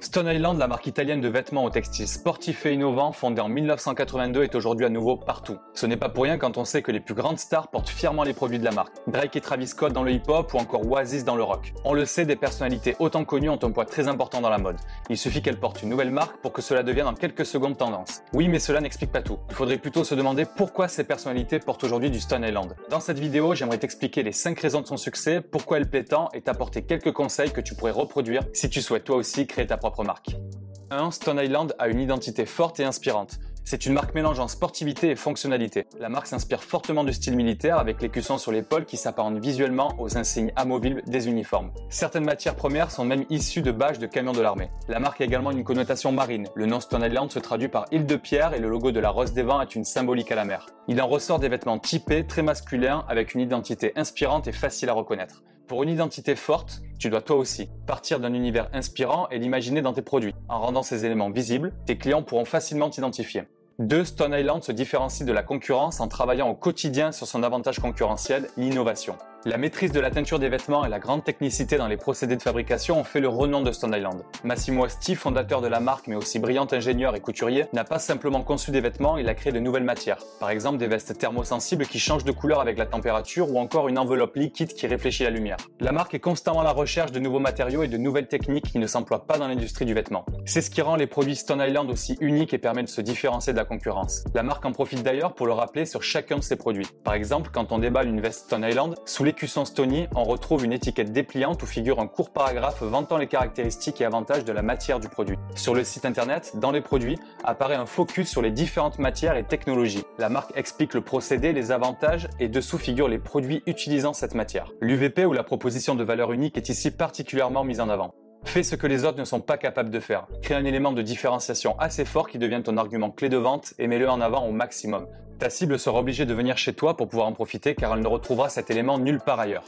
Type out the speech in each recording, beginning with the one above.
Stone Island, la marque italienne de vêtements au textile sportif et innovant, fondée en 1982, est aujourd'hui à nouveau partout. Ce n'est pas pour rien quand on sait que les plus grandes stars portent fièrement les produits de la marque. Drake et Travis Scott dans le hip-hop ou encore Oasis dans le rock. On le sait, des personnalités autant connues ont un poids très important dans la mode. Il suffit qu'elles portent une nouvelle marque pour que cela devienne en quelques secondes tendance. Oui, mais cela n'explique pas tout. Il faudrait plutôt se demander pourquoi ces personnalités portent aujourd'hui du Stone Island. Dans cette vidéo, j'aimerais t'expliquer les 5 raisons de son succès, pourquoi elle plaît tant et t'apporter quelques conseils que tu pourrais reproduire si tu souhaites toi aussi créer ta propre marque. 1. Stone Island a une identité forte et inspirante. C'est une marque mélangeant sportivité et fonctionnalité. La marque s'inspire fortement du style militaire avec l'écusson sur l'épaule qui s'apparente visuellement aux insignes amovibles des uniformes. Certaines matières premières sont même issues de bâches de camions de l'armée. La marque a également une connotation marine. Le nom Stone Island se traduit par île de pierre et le logo de la Rose des Vents est une symbolique à la mer. Il en ressort des vêtements typés, très masculins, avec une identité inspirante et facile à reconnaître. Pour une identité forte, tu dois toi aussi partir d'un univers inspirant et l'imaginer dans tes produits. En rendant ces éléments visibles, tes clients pourront facilement t'identifier. 2. Stone Island se différencie de la concurrence en travaillant au quotidien sur son avantage concurrentiel, l'innovation. La maîtrise de la teinture des vêtements et la grande technicité dans les procédés de fabrication ont fait le renom de Stone Island. Massimo Asti, fondateur de la marque mais aussi brillant ingénieur et couturier, n'a pas simplement conçu des vêtements, il a créé de nouvelles matières. Par exemple des vestes thermosensibles qui changent de couleur avec la température ou encore une enveloppe liquide qui réfléchit la lumière. La marque est constamment à la recherche de nouveaux matériaux et de nouvelles techniques qui ne s'emploient pas dans l'industrie du vêtement. C'est ce qui rend les produits Stone Island aussi uniques et permet de se différencier de la concurrence. La marque en profite d'ailleurs pour le rappeler sur chacun de ses produits. Par exemple, quand on déballe une veste Stone Island, sous l'écusson Stony, on retrouve une étiquette dépliante où figure un court paragraphe vantant les caractéristiques et avantages de la matière du produit. Sur le site internet, dans les produits, apparaît un focus sur les différentes matières et technologies. La marque explique le procédé, les avantages et dessous figurent les produits utilisant cette matière. L'UVP ou la proposition de valeur unique est ici particulièrement mise en avant. Fais ce que les autres ne sont pas capables de faire. Crée un élément de différenciation assez fort qui devient ton argument clé de vente et mets-le en avant au maximum. Ta cible sera obligée de venir chez toi pour pouvoir en profiter car elle ne retrouvera cet élément nulle part ailleurs.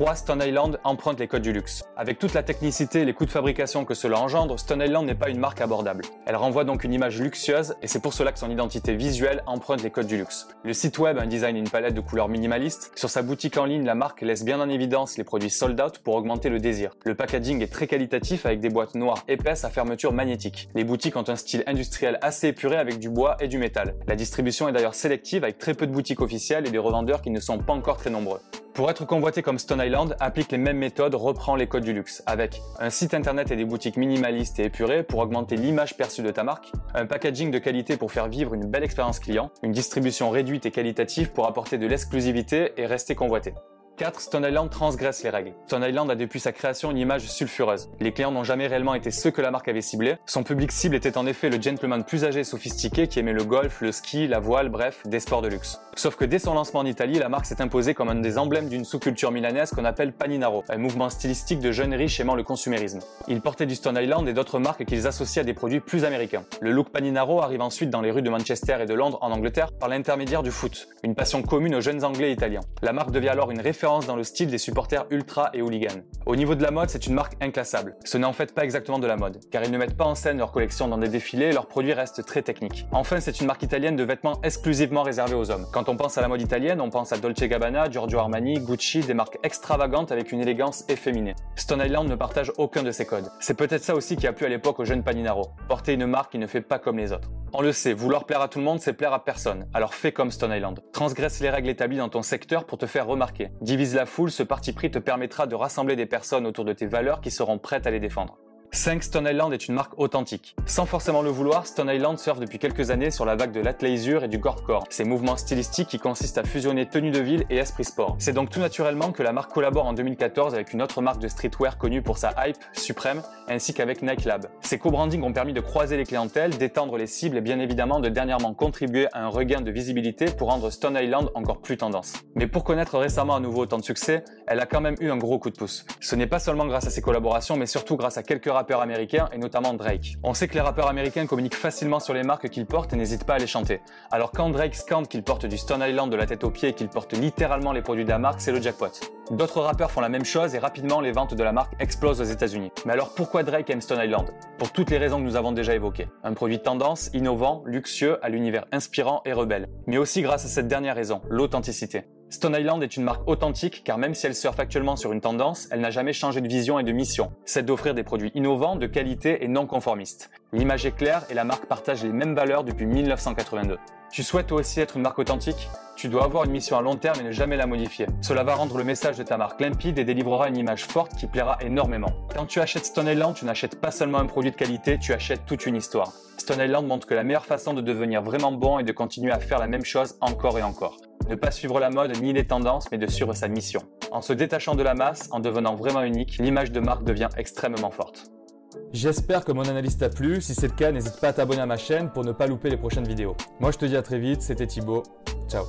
3. Stone Island emprunte les codes du luxe. Avec toute la technicité et les coûts de fabrication que cela engendre, Stone Island n'est pas une marque abordable. Elle renvoie donc une image luxueuse et c'est pour cela que son identité visuelle emprunte les codes du luxe. Le site web a un design et une palette de couleurs minimalistes. Sur sa boutique en ligne, la marque laisse bien en évidence les produits sold out pour augmenter le désir. Le packaging est très qualitatif avec des boîtes noires épaisses à fermeture magnétique. Les boutiques ont un style industriel assez épuré avec du bois et du métal. La distribution est d'ailleurs sélective avec très peu de boutiques officielles et des revendeurs qui ne sont pas encore très nombreux. Pour être convoité comme Stone Island, applique les mêmes méthodes, reprend les codes du luxe, avec un site internet et des boutiques minimalistes et épurées pour augmenter l'image perçue de ta marque, un packaging de qualité pour faire vivre une belle expérience client, une distribution réduite et qualitative pour apporter de l'exclusivité et rester convoité. 4. Stone Island transgresse les règles. Stone Island a depuis sa création une image sulfureuse. Les clients n'ont jamais réellement été ceux que la marque avait ciblés. Son public cible était en effet le gentleman plus âgé et sophistiqué qui aimait le golf, le ski, la voile, bref, des sports de luxe. Sauf que dès son lancement en Italie, la marque s'est imposée comme un des emblèmes d'une sous-culture milanaise qu'on appelle paninaro, un mouvement stylistique de jeunes riches aimant le consumérisme. Ils portaient du Stone Island et d'autres marques qu'ils associaient à des produits plus américains. Le look paninaro arrive ensuite dans les rues de Manchester et de Londres en Angleterre par l'intermédiaire du foot, une passion commune aux jeunes anglais et italiens. La marque devient alors une référence dans le style des supporters ultra et hooligans. Au niveau de la mode, c'est une marque inclassable. Ce n'est en fait pas exactement de la mode, car ils ne mettent pas en scène leur collection dans des défilés et leurs produits restent très techniques. Enfin, c'est une marque italienne de vêtements exclusivement réservés aux hommes. Quand on pense à la mode italienne, on pense à Dolce Gabbana, Giorgio Armani, Gucci, des marques extravagantes avec une élégance efféminée. Stone Island ne partage aucun de ces codes. C'est peut-être ça aussi qui a plu à l'époque aux jeunes Paninaro, porter une marque qui ne fait pas comme les autres. On le sait, vouloir plaire à tout le monde, c'est plaire à personne. Alors fais comme Stone Island. Transgresse les règles établies dans ton secteur pour te faire remarquer. Divise la foule, ce parti pris te permettra de rassembler des personnes autour de tes valeurs qui seront prêtes à les défendre. 5. Stone Island est une marque authentique. Sans forcément le vouloir, Stone Island surfe depuis quelques années sur la vague de l'athleisure et du gorecore, ces mouvements stylistiques qui consistent à fusionner tenue de ville et esprit sport. C'est donc tout naturellement que la marque collabore en 2014 avec une autre marque de streetwear connue pour sa hype, Supreme, ainsi qu'avec Nike Lab. Ces co-brandings ont permis de croiser les clientèles, d'étendre les cibles et bien évidemment de dernièrement contribuer à un regain de visibilité pour rendre Stone Island encore plus tendance. Mais pour connaître récemment à nouveau autant de succès, elle a quand même eu un gros coup de pouce. Ce n'est pas seulement grâce à ses collaborations, mais surtout grâce à quelques rappeurs américains et notamment Drake. On sait que les rappeurs américains communiquent facilement sur les marques qu'ils portent et n'hésitent pas à les chanter. Alors quand Drake scande qu'il porte du Stone Island de la tête aux pieds et qu'il porte littéralement les produits de la marque, c'est le jackpot. D'autres rappeurs font la même chose et rapidement les ventes de la marque explosent aux États-Unis. Mais alors pourquoi Drake aime Stone Island? Pour toutes les raisons que nous avons déjà évoquées. Un produit tendance, innovant, luxueux, à l'univers inspirant et rebelle. Mais aussi grâce à cette dernière raison, l'authenticité. Stone Island est une marque authentique car même si elle surfe actuellement sur une tendance, elle n'a jamais changé de vision et de mission. C'est d'offrir des produits innovants, de qualité et non conformistes. L'image est claire et la marque partage les mêmes valeurs depuis 1982. Tu souhaites aussi être une marque authentique? Tu dois avoir une mission à long terme et ne jamais la modifier. Cela va rendre le message de ta marque limpide et délivrera une image forte qui plaira énormément. Quand tu achètes Stone Island, tu n'achètes pas seulement un produit de qualité, tu achètes toute une histoire. Stone Island montre que la meilleure façon de devenir vraiment bon est de continuer à faire la même chose encore et encore. Ne pas suivre la mode ni les tendances, mais de suivre sa mission. En se détachant de la masse, en devenant vraiment unique, l'image de marque devient extrêmement forte. J'espère que mon analyse t'a plu. Si c'est le cas, n'hésite pas à t'abonner à ma chaîne pour ne pas louper les prochaines vidéos. Moi, je te dis à très vite. C'était Thibaut. Ciao.